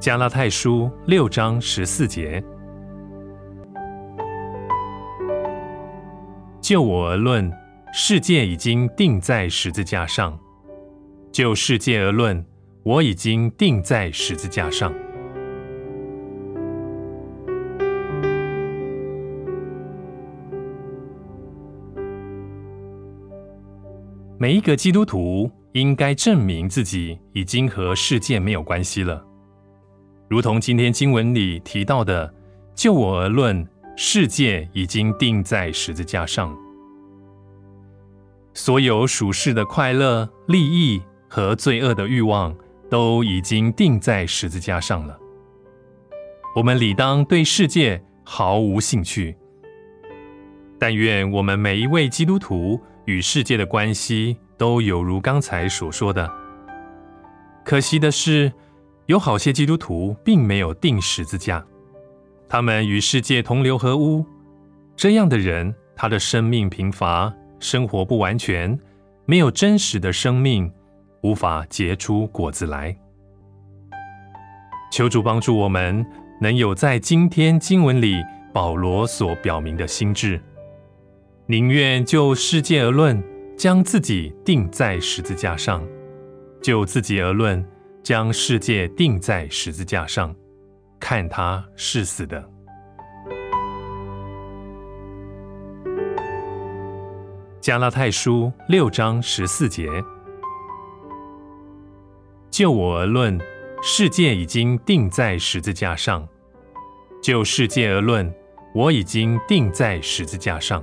加拉太书六章十四节，就我而论，世界已经定在十字架上；就世界而论，我已经定在十字架上。每一个基督徒应该证明自己已经和世界没有关系了，如同今天经文里提到的：“就我而论，世界已经定在十字架上，所有属世的快乐、利益和罪恶的欲望都已经定在十字架上了。我们理当对世界毫无兴趣。但愿我们每一位基督徒。”与世界的关系都有如刚才所说的。可惜的是，有好些基督徒并没有定十字架，他们与世界同流合污。这样的人，他的生命贫乏，生活不完全，没有真实的生命，无法结出果子来。求主帮助我们，能有在今天经文里保罗所表明的心智。宁愿就世界而论，将自己钉在十字架上；就自己而论，将世界钉在十字架上，看他是死的。加拉太书六章十四节：就我而论，世界已经钉在十字架上；就世界而论，我已经钉在十字架上。